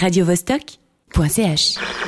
radiovostok.ch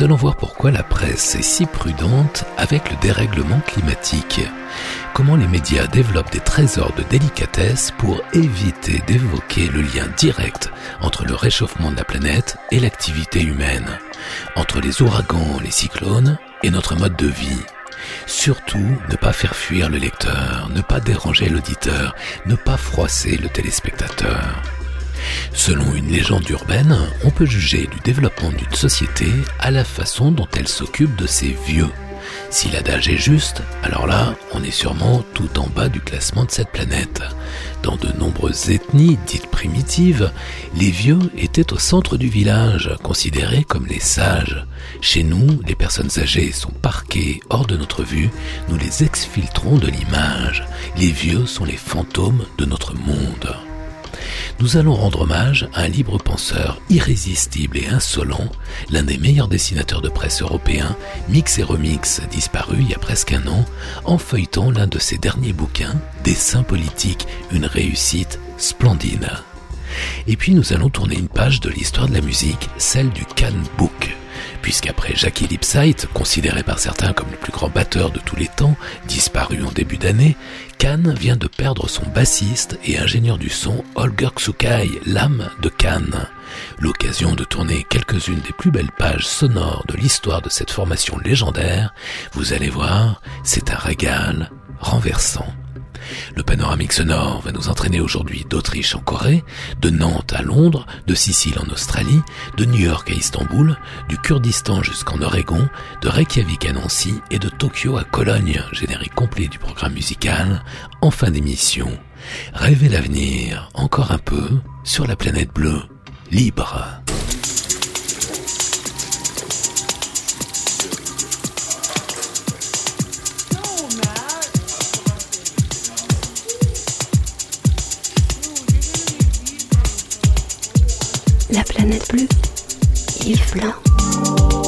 nous allons voir pourquoi la presse est si prudente avec le dérèglement climatique. Comment les médias développent des trésors de délicatesse pour éviter d'évoquer le lien direct entre le réchauffement de la planète et l'activité humaine, entre les ouragans, les cyclones et notre mode de vie. Surtout, ne pas faire fuir le lecteur, ne pas déranger l'auditeur, ne pas froisser le téléspectateur. Selon une légende urbaine, on peut juger du développement d'une société à la façon dont elle s'occupe de ses vieux. Si l'adage est juste, alors là, on est sûrement tout en bas du classement de cette planète. Dans de nombreuses ethnies dites primitives, les vieux étaient au centre du village, considérés comme les sages. Chez nous, les personnes âgées sont parquées hors de notre vue, nous les exfiltrons de l'image. Les vieux sont les fantômes de notre monde nous allons rendre hommage à un libre penseur irrésistible et insolent, l'un des meilleurs dessinateurs de presse européens, Mix et Remix, disparu il y a presque un an, en feuilletant l'un de ses derniers bouquins, Dessins politiques, une réussite splendide. Et puis nous allons tourner une page de l'histoire de la musique, celle du Cannes Book puisqu'après Jackie Lipsight, considéré par certains comme le plus grand batteur de tous les temps, disparu en début d'année, Cannes vient de perdre son bassiste et ingénieur du son Holger Tsukai, l'âme de Cannes. L'occasion de tourner quelques-unes des plus belles pages sonores de l'histoire de cette formation légendaire, vous allez voir, c'est un régal renversant. Le panoramique sonore va nous entraîner aujourd'hui d'Autriche en Corée, de Nantes à Londres, de Sicile en Australie, de New York à Istanbul, du Kurdistan jusqu'en Oregon, de Reykjavik à Nancy et de Tokyo à Cologne, générique complet du programme musical, en fin d'émission. Rêvez l'avenir, encore un peu, sur la planète bleue, libre. La planète bleue. Yves Blanc.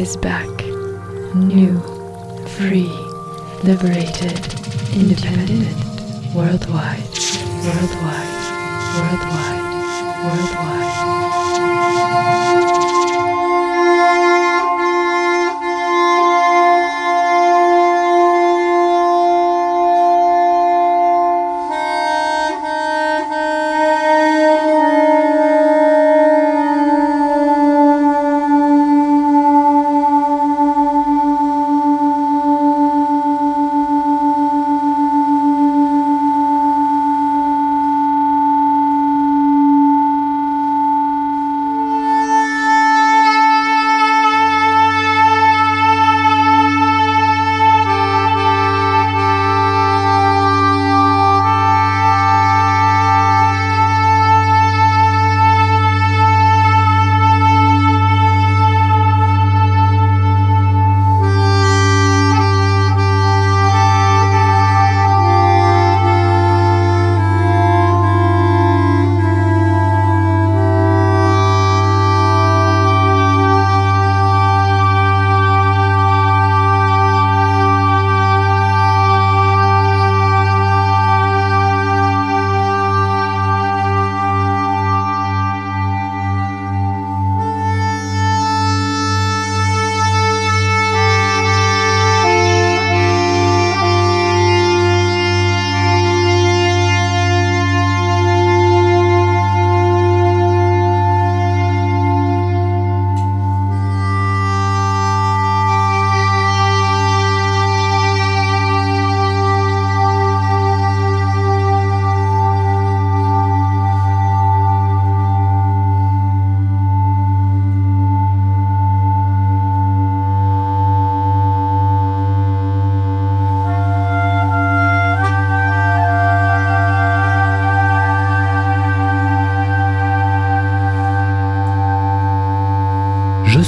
Is back. New, free, liberated, independent,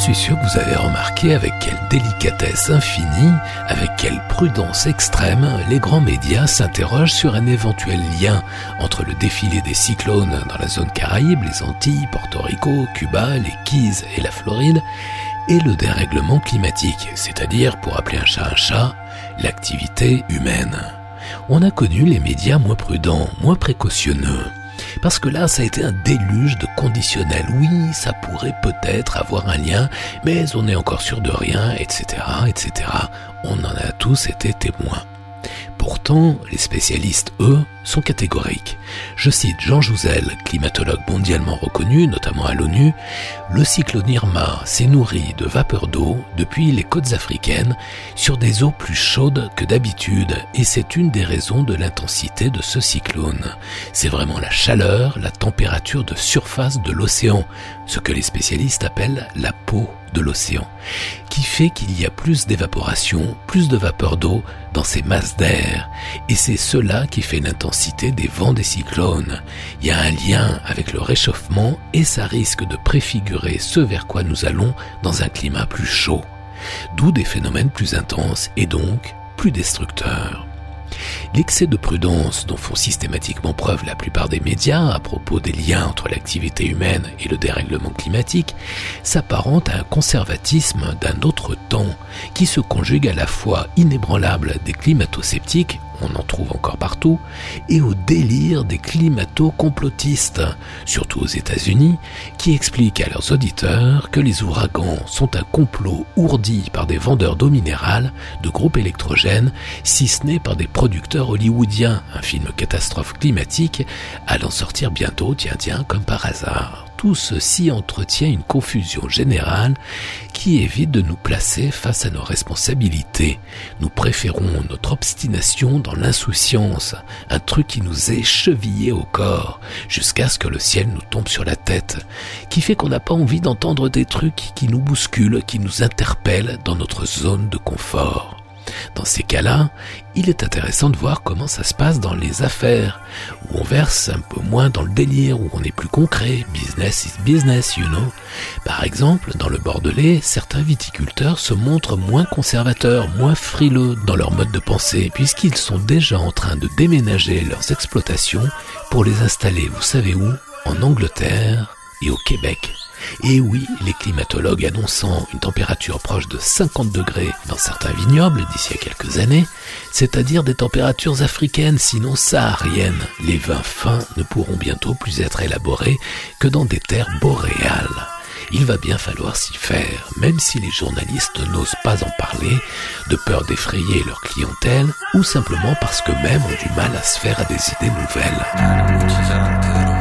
suis sûr que vous avez remarqué avec quelle délicatesse infinie, avec quelle prudence extrême, les grands médias s'interrogent sur un éventuel lien entre le défilé des cyclones dans la zone Caraïbe, les Antilles, Porto Rico, Cuba, les Keys et la Floride, et le dérèglement climatique, c'est-à-dire, pour appeler un chat un chat, l'activité humaine. On a connu les médias moins prudents, moins précautionneux. Parce que là, ça a été un déluge de conditionnels. Oui, ça pourrait peut-être avoir un lien, mais on n'est encore sûr de rien, etc., etc. On en a tous été témoins. Pourtant, les spécialistes, eux, sont catégoriques. Je cite Jean Jouzel, climatologue mondialement reconnu, notamment à l'ONU, le cyclone Irma s'est nourri de vapeur d'eau depuis les côtes africaines sur des eaux plus chaudes que d'habitude et c'est une des raisons de l'intensité de ce cyclone. C'est vraiment la chaleur, la température de surface de l'océan, ce que les spécialistes appellent la peau de l'océan, qui fait qu'il y a plus d'évaporation, plus de vapeur d'eau dans ces masses d'air. Et c'est cela qui fait l'intensité des vents des cyclones. Il y a un lien avec le réchauffement et ça risque de préfigurer ce vers quoi nous allons dans un climat plus chaud. D'où des phénomènes plus intenses et donc plus destructeurs. L'excès de prudence dont font systématiquement preuve la plupart des médias à propos des liens entre l'activité humaine et le dérèglement climatique s'apparente à un conservatisme d'un autre temps qui se conjugue à la fois inébranlable des climato-sceptiques on en trouve encore partout, et au délire des climato-complotistes, surtout aux États-Unis, qui expliquent à leurs auditeurs que les ouragans sont un complot ourdi par des vendeurs d'eau minérale, de groupes électrogènes, si ce n'est par des producteurs hollywoodiens, un film catastrophe climatique allant sortir bientôt, tiens tiens, comme par hasard tout ceci entretient une confusion générale qui évite de nous placer face à nos responsabilités. Nous préférons notre obstination dans l'insouciance, un truc qui nous est chevillé au corps, jusqu'à ce que le ciel nous tombe sur la tête, qui fait qu'on n'a pas envie d'entendre des trucs qui nous bousculent, qui nous interpellent dans notre zone de confort. Dans ces cas-là, il est intéressant de voir comment ça se passe dans les affaires, où on verse un peu moins dans le délire, où on est plus concret, business is business, you know. Par exemple, dans le Bordelais, certains viticulteurs se montrent moins conservateurs, moins frileux dans leur mode de pensée, puisqu'ils sont déjà en train de déménager leurs exploitations pour les installer, vous savez où? En Angleterre et au Québec. Et oui, les climatologues annonçant une température proche de 50 degrés dans certains vignobles d'ici à quelques années, c'est-à-dire des températures africaines sinon sahariennes, les vins fins ne pourront bientôt plus être élaborés que dans des terres boréales. Il va bien falloir s'y faire, même si les journalistes n'osent pas en parler, de peur d'effrayer leur clientèle, ou simplement parce qu'eux-mêmes ont du mal à se faire à des idées nouvelles.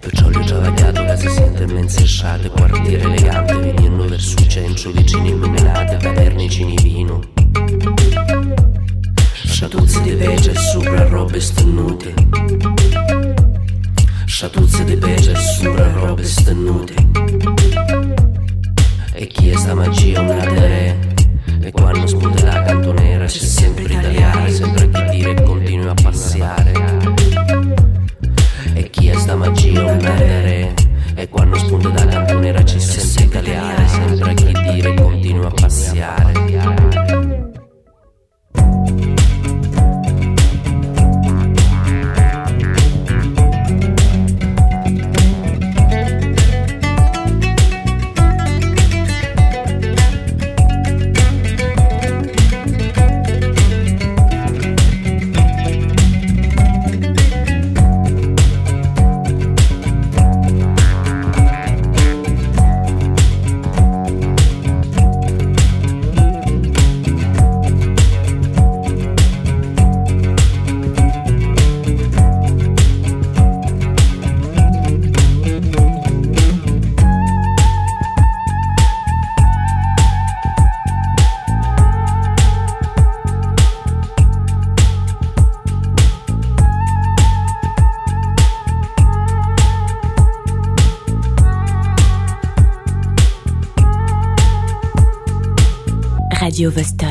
Perciò le giovagate, case sette immense sciate, quartiere elegante, venendo verso il centro, vicino vicini Radio Vostok.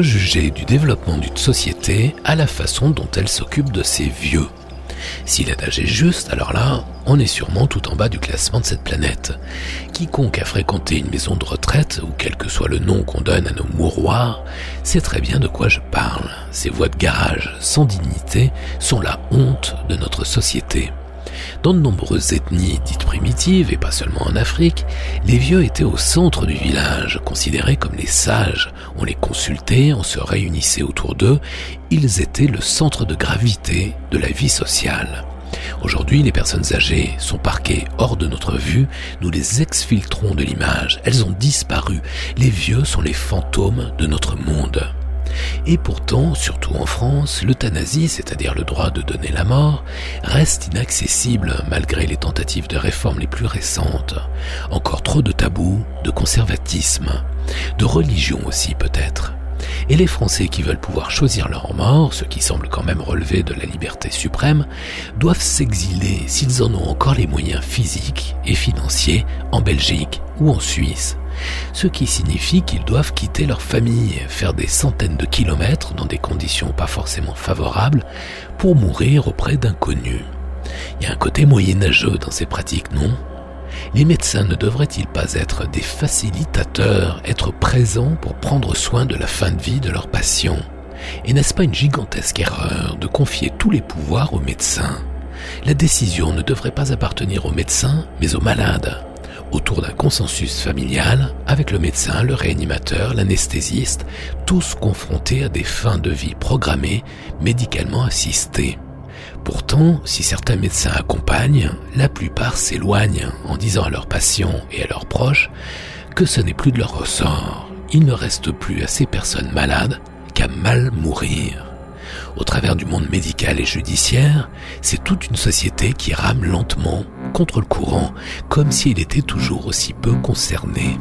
Juger du développement d'une société à la façon dont elle s'occupe de ses vieux. Si l'adage est juste, alors là, on est sûrement tout en bas du classement de cette planète. Quiconque a fréquenté une maison de retraite, ou quel que soit le nom qu'on donne à nos mouroirs, sait très bien de quoi je parle. Ces voies de garage sans dignité sont la honte de notre société. Dans de nombreuses ethnies dites primitives, et pas seulement en Afrique, les vieux étaient au centre du village, considérés comme les sages. On les consultait, on se réunissait autour d'eux, ils étaient le centre de gravité de la vie sociale. Aujourd'hui, les personnes âgées sont parquées hors de notre vue, nous les exfiltrons de l'image, elles ont disparu, les vieux sont les fantômes de notre monde. Et pourtant, surtout en France, l'euthanasie, c'est-à-dire le droit de donner la mort, reste inaccessible malgré les tentatives de réforme les plus récentes. Encore trop de tabous, de conservatisme, de religion aussi peut-être. Et les Français qui veulent pouvoir choisir leur mort, ce qui semble quand même relever de la liberté suprême, doivent s'exiler s'ils en ont encore les moyens physiques et financiers en Belgique ou en Suisse ce qui signifie qu'ils doivent quitter leur famille, faire des centaines de kilomètres dans des conditions pas forcément favorables pour mourir auprès d'inconnus. Il y a un côté moyenâgeux dans ces pratiques, non? Les médecins ne devraient-ils pas être des facilitateurs, être présents pour prendre soin de la fin de vie de leurs patients? Et n'est-ce pas une gigantesque erreur de confier tous les pouvoirs aux médecins? La décision ne devrait pas appartenir aux médecins, mais aux malades autour d'un consensus familial avec le médecin, le réanimateur, l'anesthésiste, tous confrontés à des fins de vie programmées, médicalement assistées. Pourtant, si certains médecins accompagnent, la plupart s'éloignent en disant à leurs patients et à leurs proches que ce n'est plus de leur ressort. Il ne reste plus à ces personnes malades qu'à mal mourir. Au travers du monde médical et judiciaire, c'est toute une société qui rame lentement contre le courant, comme s'il était toujours aussi peu concerné.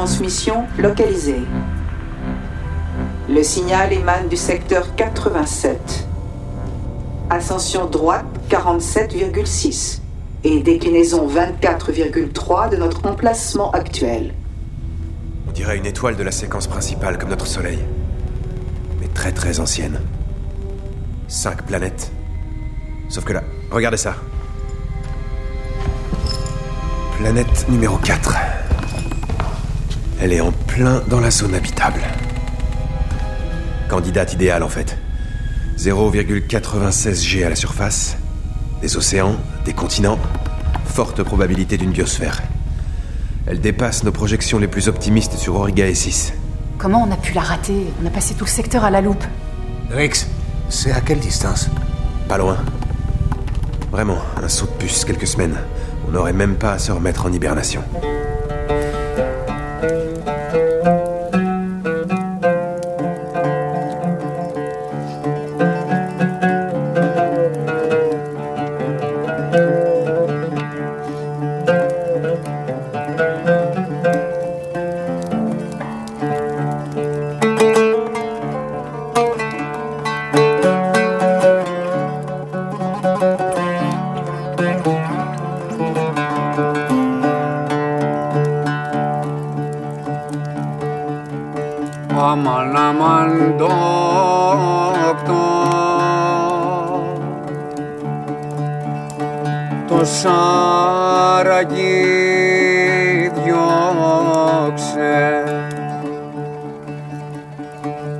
Transmission localisée. Le signal émane du secteur 87. Ascension droite 47,6 et déclinaison 24,3 de notre emplacement actuel. On dirait une étoile de la séquence principale comme notre Soleil. Mais très très ancienne. Cinq planètes. Sauf que là, regardez ça. Planète numéro 4. Elle est en plein dans la zone habitable. Candidate idéale en fait. 0,96 G à la surface. Des océans, des continents. Forte probabilité d'une biosphère. Elle dépasse nos projections les plus optimistes sur Origae 6. Comment on a pu la rater? On a passé tout le secteur à la loupe. Rix, c'est à quelle distance? Pas loin. Vraiment, un saut de puce, quelques semaines. On n'aurait même pas à se remettre en hibernation.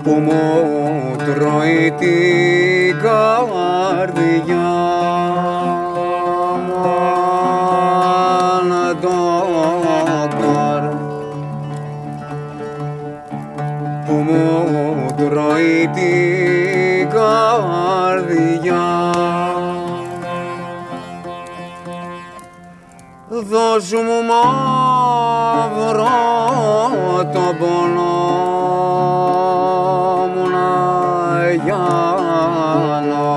Που μου τρώει την καρδιά Μάνα δόκτωρ που μου τρώει την καρδιά Δώσ' μου μαύρο το πόνο γιάνω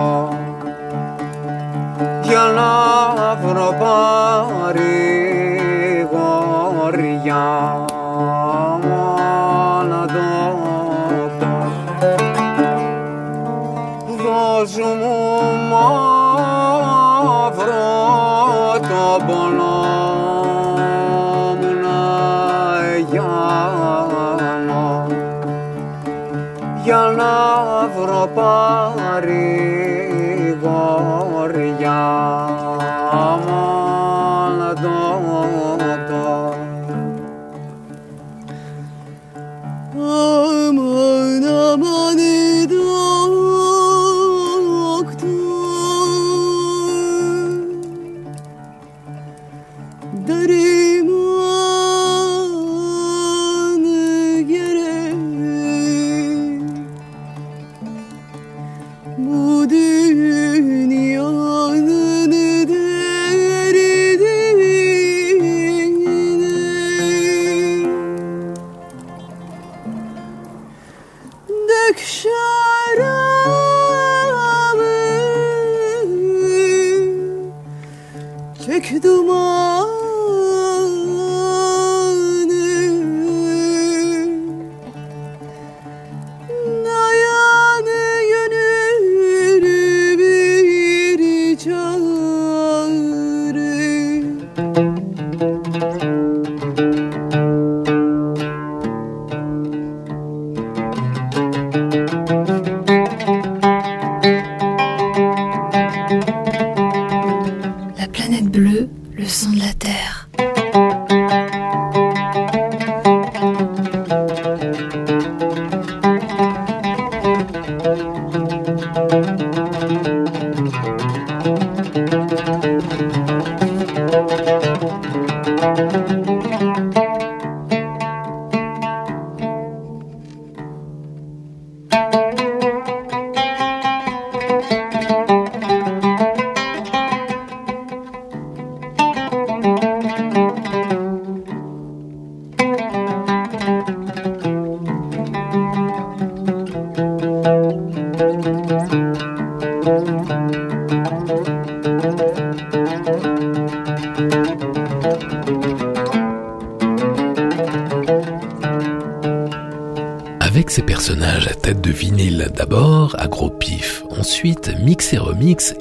για να βρω παρηγοριά pare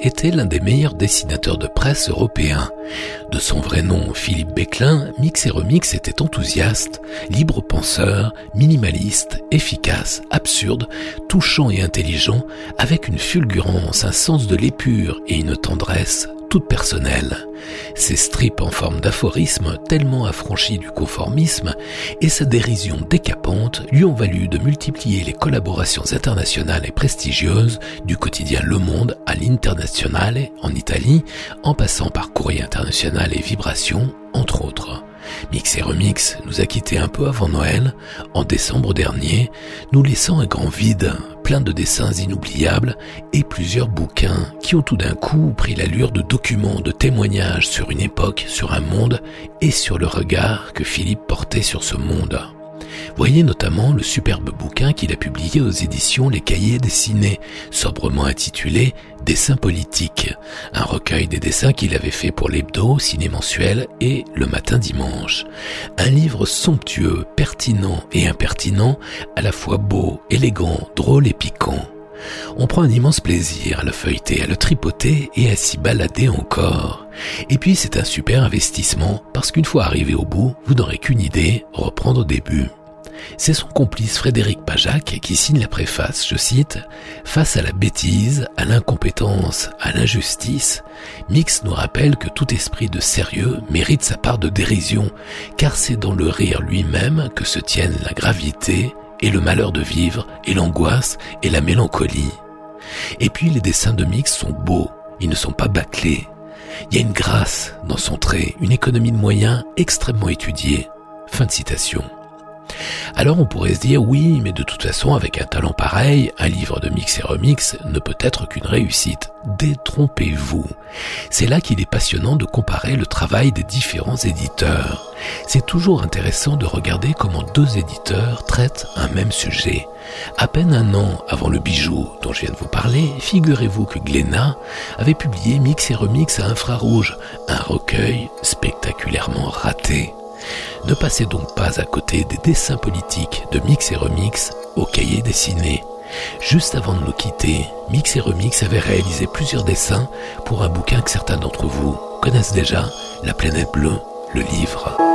Était l'un des meilleurs dessinateurs de presse européens. De son vrai nom, Philippe Béclin, Mix et Remix était enthousiaste, libre penseur, minimaliste, efficace, absurde, touchant et intelligent, avec une fulgurance, un sens de l'épure et une tendresse toute personnelle. Ses strips en forme d'aphorisme tellement affranchis du conformisme et sa dérision décapante lui ont valu de multiplier les collaborations internationales et prestigieuses du quotidien Le Monde à l'Internazionale en Italie, en passant par Courrier International et Vibration, entre autres. Mix et Remix nous a quittés un peu avant Noël, en décembre dernier, nous laissant un grand vide, plein de dessins inoubliables et plusieurs bouquins qui ont tout d'un coup pris l'allure de documents, de témoignages sur une époque, sur un monde et sur le regard que Philippe portait sur ce monde. Voyez notamment le superbe bouquin qu'il a publié aux éditions Les Cahiers dessinés, sobrement intitulé Dessins politiques, un recueil des dessins qu'il avait fait pour l'hebdo, ciné mensuel et le matin dimanche. Un livre somptueux, pertinent et impertinent, à la fois beau, élégant, drôle et piquant. On prend un immense plaisir à le feuilleter, à le tripoter et à s'y balader encore. Et puis c'est un super investissement parce qu'une fois arrivé au bout, vous n'aurez qu'une idée, reprendre au début. C'est son complice Frédéric Pajac qui signe la préface, je cite, Face à la bêtise, à l'incompétence, à l'injustice, Mix nous rappelle que tout esprit de sérieux mérite sa part de dérision, car c'est dans le rire lui-même que se tiennent la gravité et le malheur de vivre et l'angoisse et la mélancolie. Et puis les dessins de Mix sont beaux, ils ne sont pas bâclés. Il y a une grâce dans son trait, une économie de moyens extrêmement étudiée. Fin de citation. Alors on pourrait se dire oui, mais de toute façon avec un talent pareil, un livre de mix et remix ne peut être qu'une réussite. Détrompez-vous. C'est là qu'il est passionnant de comparer le travail des différents éditeurs. C'est toujours intéressant de regarder comment deux éditeurs traitent un même sujet. À peine un an avant le bijou dont je viens de vous parler, figurez-vous que Glénat avait publié Mix et Remix à infrarouge, un recueil spectaculairement raté. Ne passez donc pas à côté des dessins politiques de Mix et Remix au cahier dessiné. Juste avant de nous quitter, Mix et Remix avait réalisé plusieurs dessins pour un bouquin que certains d'entre vous connaissent déjà, La planète bleue, le livre.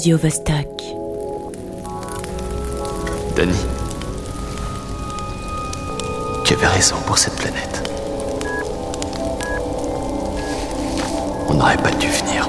Radio Vostok. Danny, tu avais raison pour cette planète. On n'aurait pas dû venir.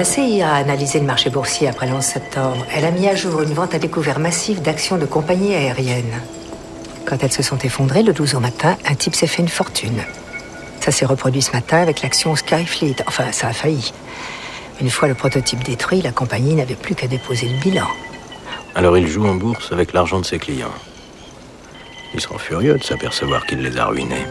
La CIA a analysé le marché boursier après le 11 septembre, elle a mis à jour une vente à découvert massive d'actions de compagnies aériennes. Quand elles se sont effondrées le 12 au matin, un type s'est fait une fortune. Ça s'est reproduit ce matin avec l'action Skyfleet. Enfin, ça a failli. Une fois le prototype détruit, la compagnie n'avait plus qu'à déposer le bilan. Alors il joue en bourse avec l'argent de ses clients. Ils seront furieux de s'apercevoir qu'il les a ruinés.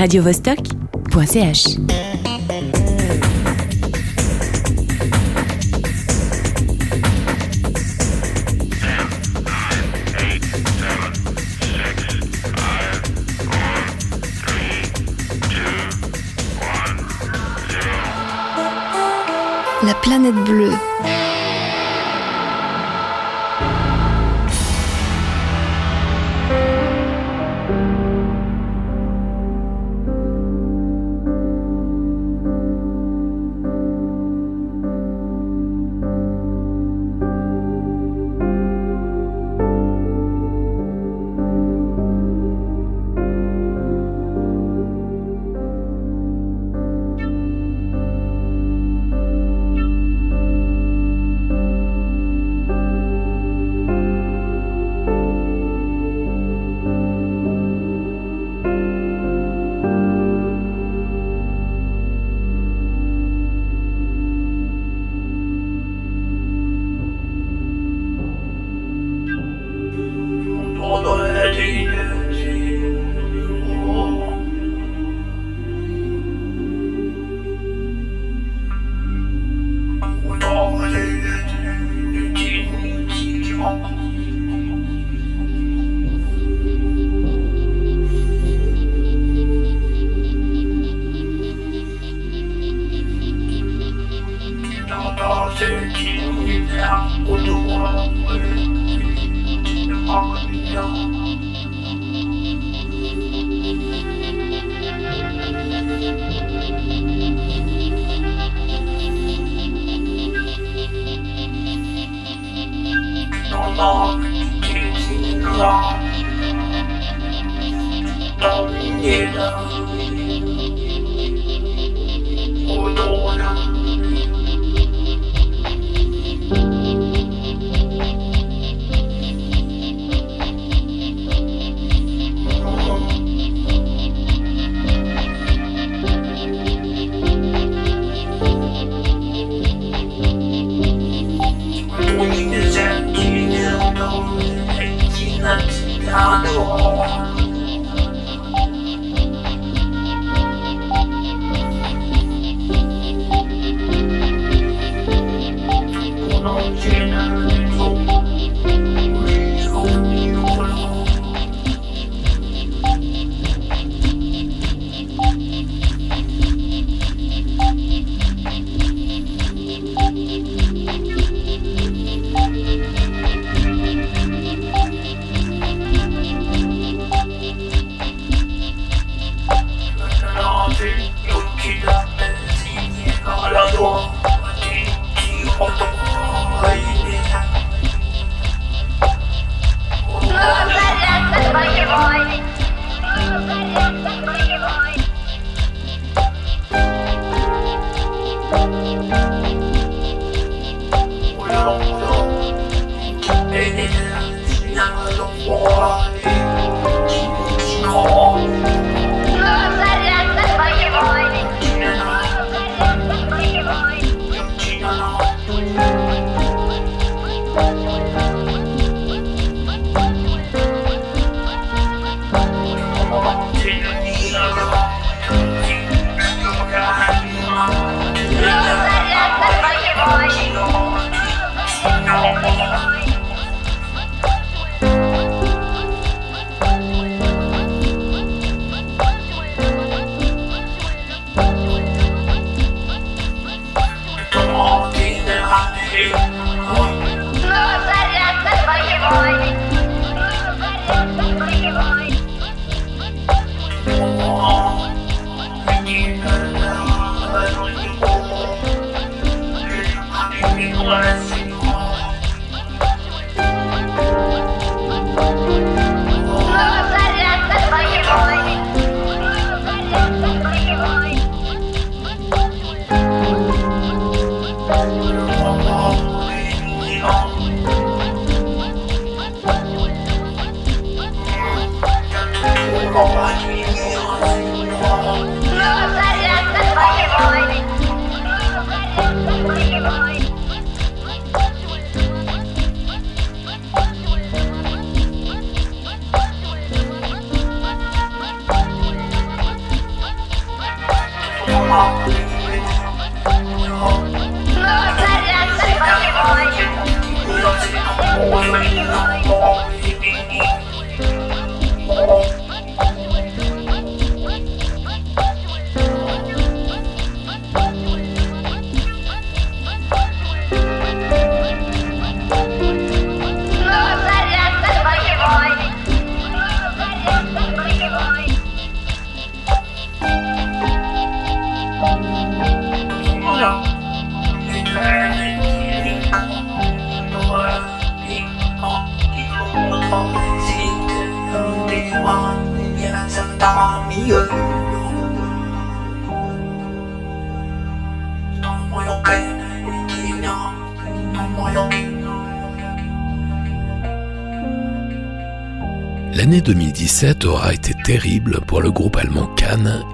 radiovostok.ch La planète bleue. Thank you.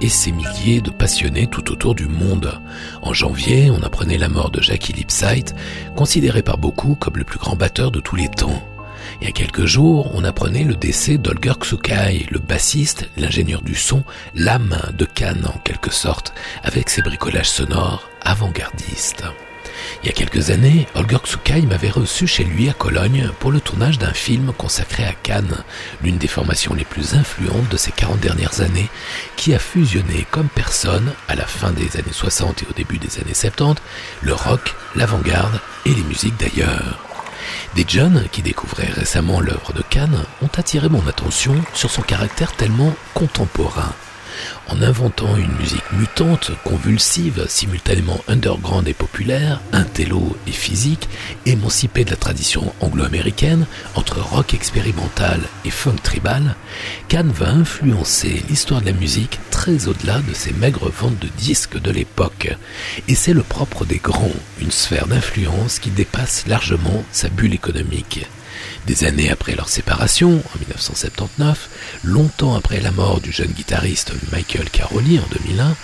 Et ses milliers de passionnés tout autour du monde. En janvier, on apprenait la mort de Jackie Lipsight, considéré par beaucoup comme le plus grand batteur de tous les temps. Il y a quelques jours, on apprenait le décès d'Olger Xukai, le bassiste, l'ingénieur du son, l'âme de Cannes en quelque sorte, avec ses bricolages sonores avant-gardistes. Il y a quelques années, Holger Xukai m'avait reçu chez lui à Cologne pour le tournage d'un film consacré à Cannes, l'une des formations les plus influentes de ces 40 dernières années, qui a fusionné comme personne, à la fin des années 60 et au début des années 70, le rock, l'avant-garde et les musiques d'ailleurs. Des jeunes qui découvraient récemment l'œuvre de Cannes ont attiré mon attention sur son caractère tellement contemporain en inventant une musique mutante, convulsive, simultanément underground et populaire, intello et physique, émancipée de la tradition anglo-américaine, entre rock expérimental et funk tribal, Cannes va influencer l'histoire de la musique très au-delà de ses maigres ventes de disques de l'époque. Et c'est le propre des grands, une sphère d'influence qui dépasse largement sa bulle économique. Des années après leur séparation, en 1979, longtemps après la mort du jeune guitariste Michael Caroli en 2001,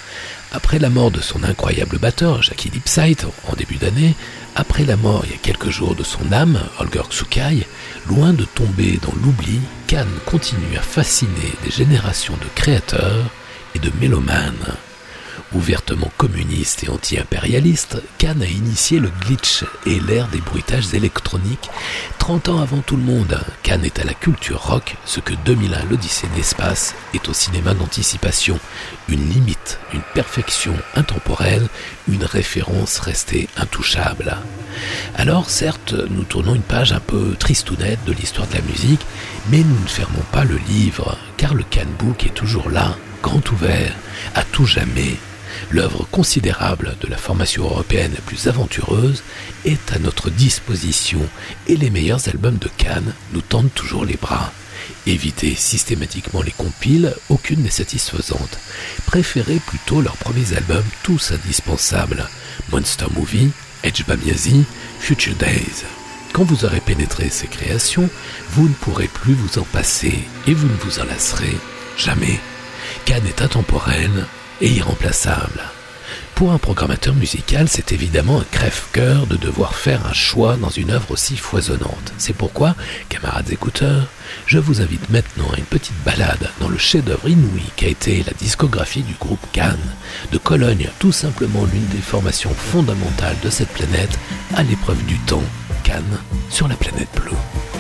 après la mort de son incroyable batteur Jackie Lipsight en début d'année, après la mort il y a quelques jours de son âme, Holger Xukai, loin de tomber dans l'oubli, Cannes continue à fasciner des générations de créateurs et de mélomanes. Ouvertement communiste et anti-impérialiste, Cannes a initié le glitch et l'ère des bruitages électroniques 30 ans avant tout le monde. Cannes est à la culture rock ce que 2001 l'Odyssée de l'espace est au cinéma d'anticipation. Une limite, une perfection intemporelle, une référence restée intouchable. Alors certes, nous tournons une page un peu tristounette de l'histoire de la musique, mais nous ne fermons pas le livre, car le Cannes Book est toujours là, grand ouvert, à tout jamais. L'œuvre considérable de la formation européenne la plus aventureuse est à notre disposition et les meilleurs albums de Cannes nous tendent toujours les bras. Évitez systématiquement les compiles, aucune n'est satisfaisante. Préférez plutôt leurs premiers albums, tous indispensables. Monster Movie, Edge Bamiasi, Future Days. Quand vous aurez pénétré ces créations, vous ne pourrez plus vous en passer et vous ne vous en lasserez jamais. Cannes est intemporel et irremplaçable. Pour un programmateur musical, c'est évidemment un crève-cœur de devoir faire un choix dans une œuvre aussi foisonnante. C'est pourquoi, camarades écouteurs, je vous invite maintenant à une petite balade dans le chef-d'œuvre inouï qu'a été la discographie du groupe Cannes, de Cologne, tout simplement l'une des formations fondamentales de cette planète, à l'épreuve du temps, Cannes sur la planète bleue.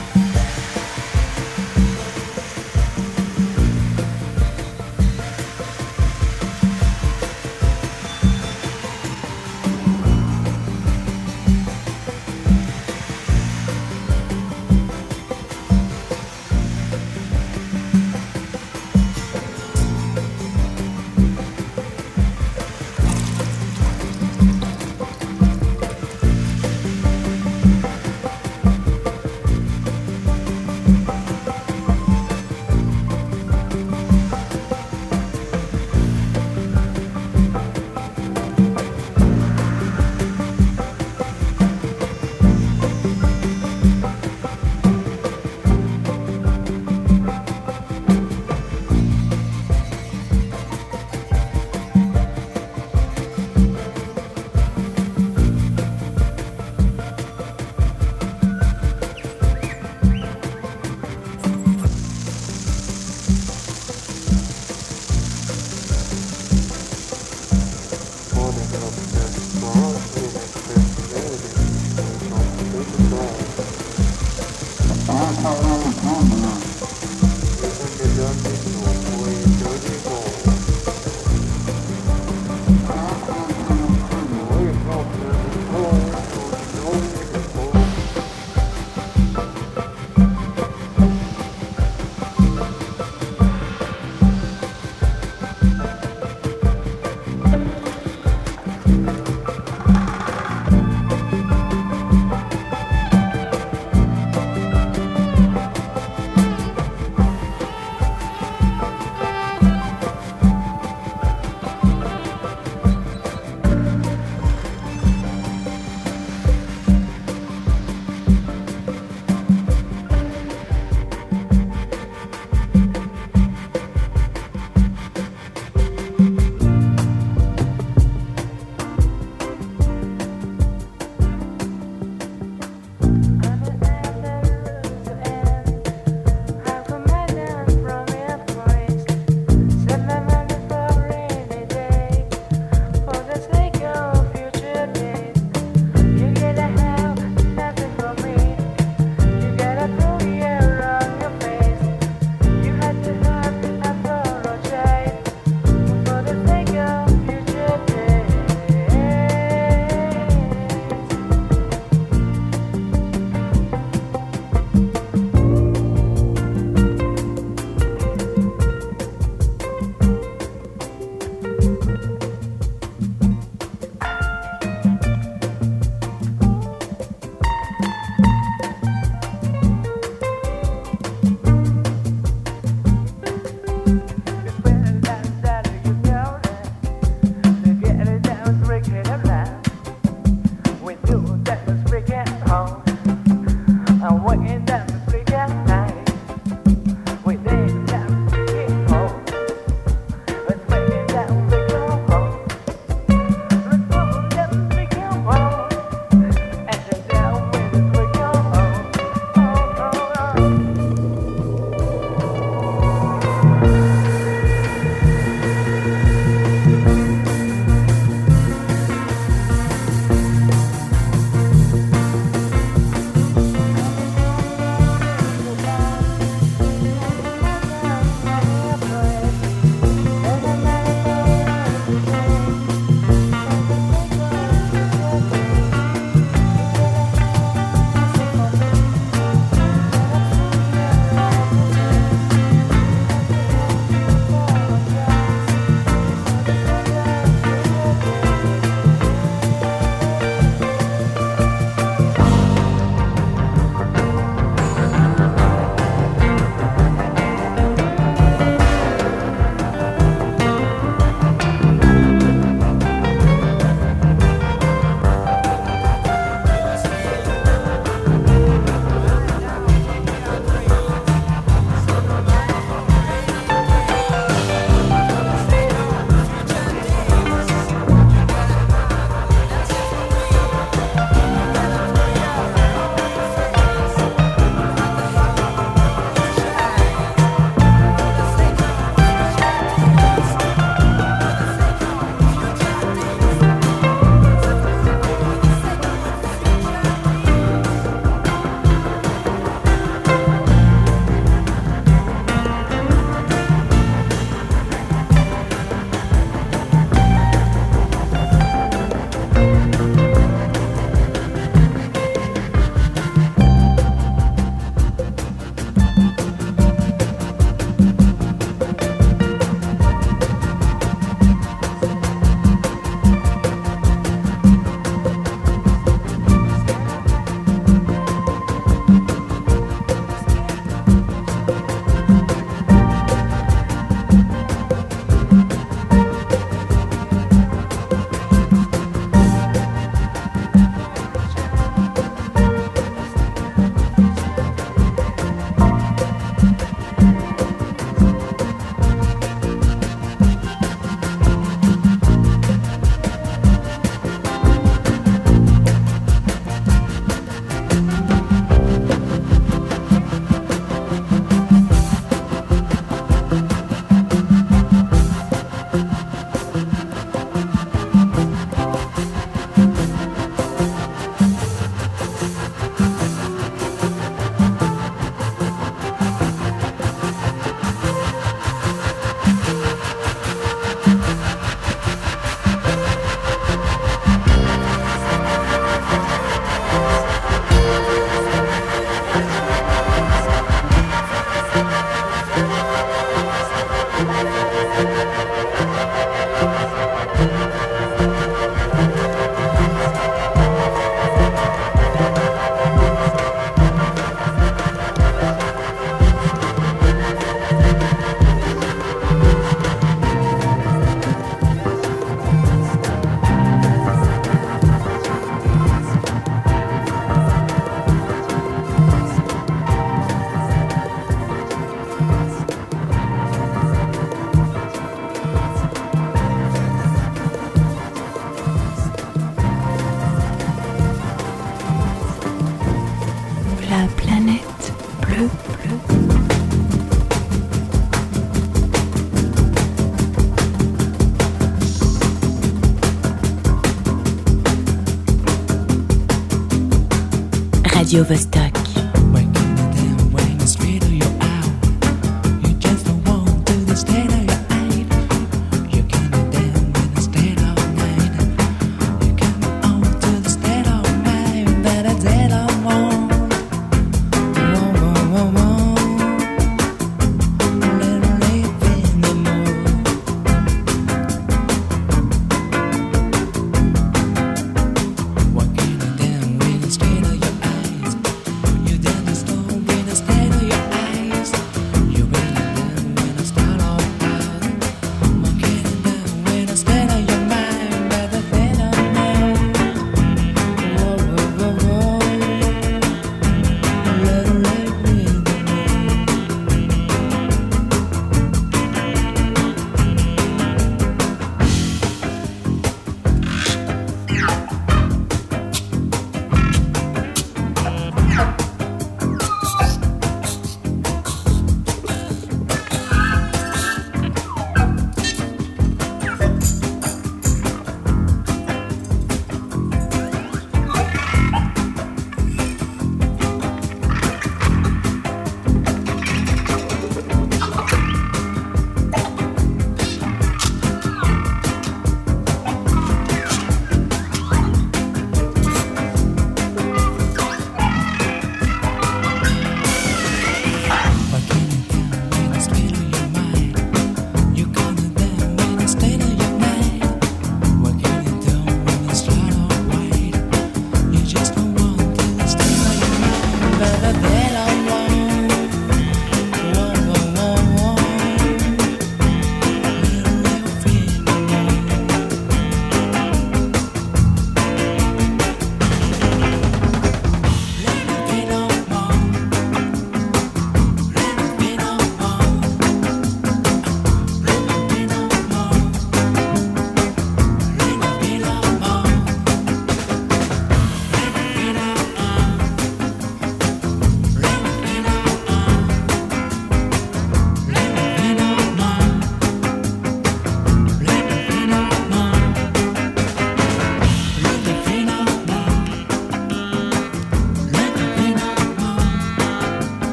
Radio Vostok.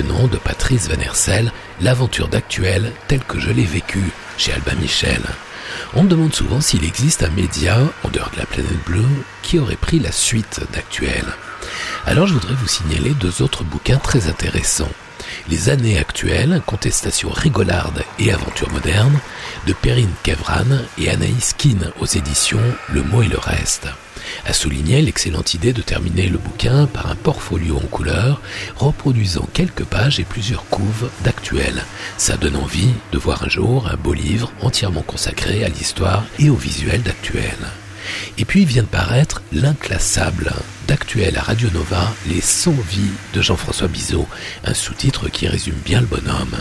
De Patrice Van Hersel, L'aventure d'actuel telle que je l'ai vécue chez Albin Michel. On me demande souvent s'il existe un média, en dehors de La Planète Bleue, qui aurait pris la suite d'actuel. Alors je voudrais vous signaler deux autres bouquins très intéressants. Les années actuelles, contestation rigolarde et aventure moderne, de Perrine Kevran et Anaïs Kin aux éditions Le mot et le reste. À souligner l'excellente idée de terminer le bouquin par un portfolio en couleur, reproduisant quelques pages et plusieurs couves d'actuel. Ça donne envie de voir un jour un beau livre entièrement consacré à l'histoire et au visuel d'actuel. Et puis vient de paraître L'inclassable d'actuel à Radio Nova, Les 100 vies de Jean-François Bizot, un sous-titre qui résume bien le bonhomme.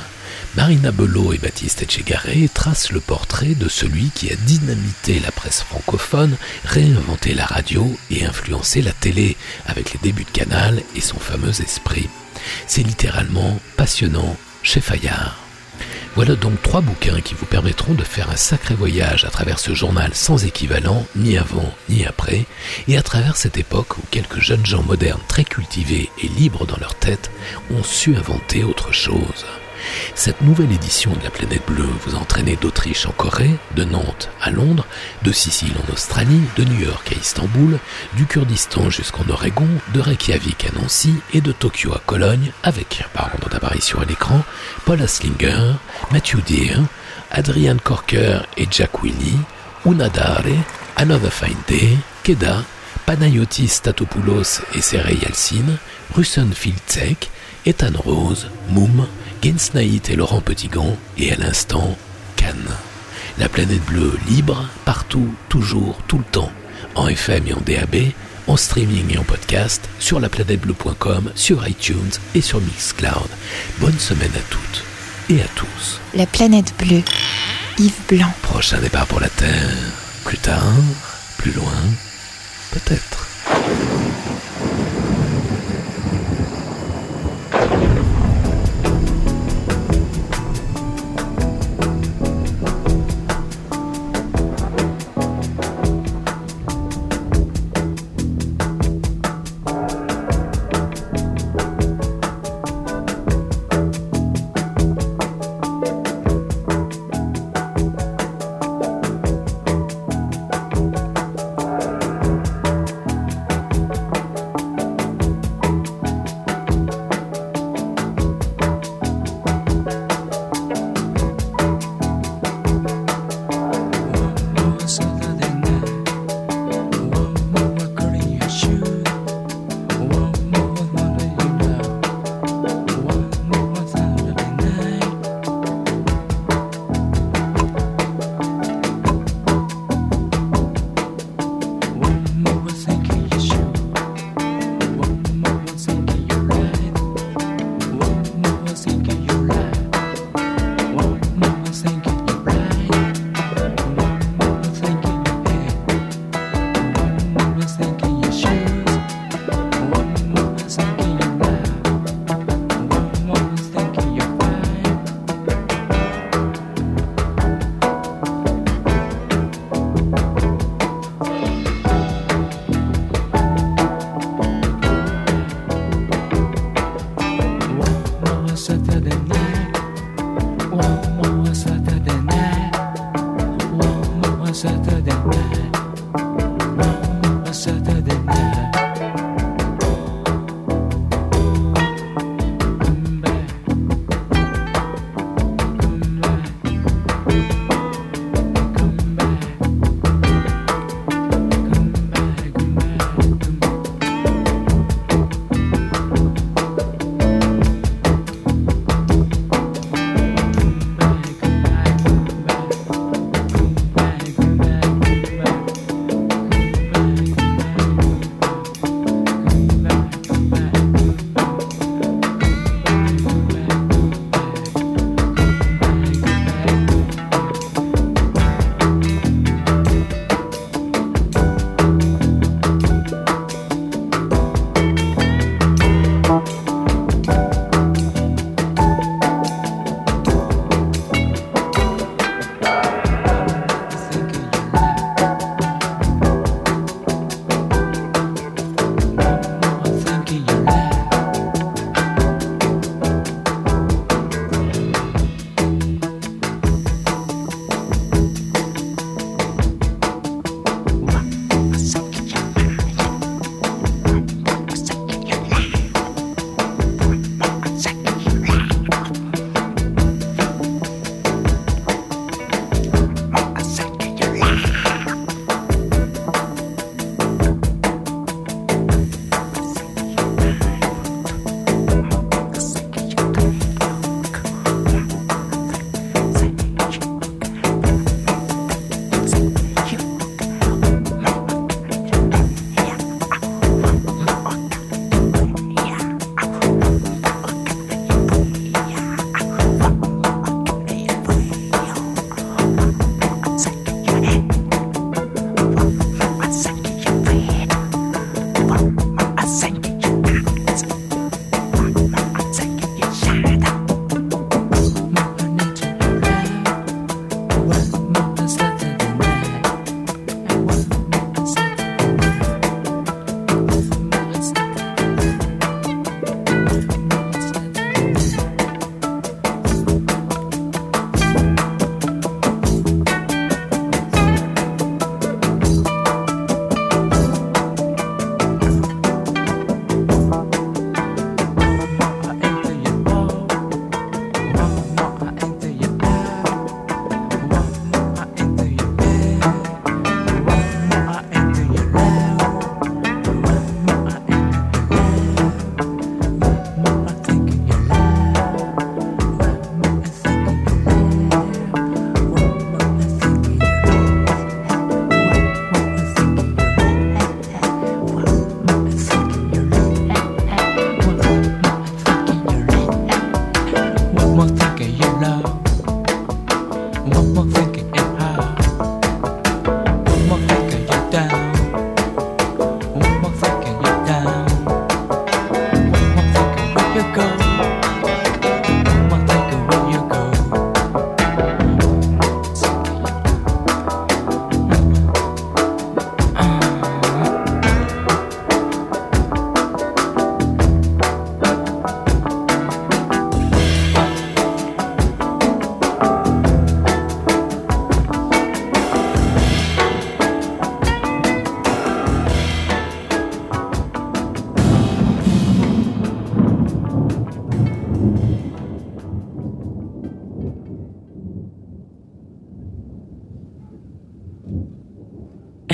Marina Belot et Baptiste Etchegaré tracent le portrait de celui qui a dynamité la presse francophone, réinventé la radio et influencé la télé avec les débuts de Canal et son fameux esprit. C'est littéralement passionnant chez Fayard. Voilà donc trois bouquins qui vous permettront de faire un sacré voyage à travers ce journal sans équivalent, ni avant ni après, et à travers cette époque où quelques jeunes gens modernes très cultivés et libres dans leur tête ont su inventer autre chose. Cette nouvelle édition de la planète bleue vous entraînez d'Autriche en Corée, de Nantes à Londres, de Sicile en Australie, de New York à Istanbul, du Kurdistan jusqu'en Oregon, de Reykjavik à Nancy et de Tokyo à Cologne, avec, par ordre d'apparition à l'écran, Paul Aslinger, Matthew Deere, Adrian Corker et Jack Willy, Unadare, Another Fine Day, Keda, Panayotis Statopoulos et Serey Yalcin, Russen Filtzek, Ethan Rose, Moum, Gensnaït et Laurent Petitgant, et à l'instant, Cannes. La planète bleue libre, partout, toujours, tout le temps, en FM et en DAB, en streaming et en podcast, sur laplanètebleu.com, sur iTunes et sur Mixcloud. Bonne semaine à toutes et à tous. La planète bleue. Yves Blanc. Prochain départ pour la Terre. Plus tard, plus loin, peut-être.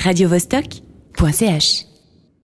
radiovostok.ch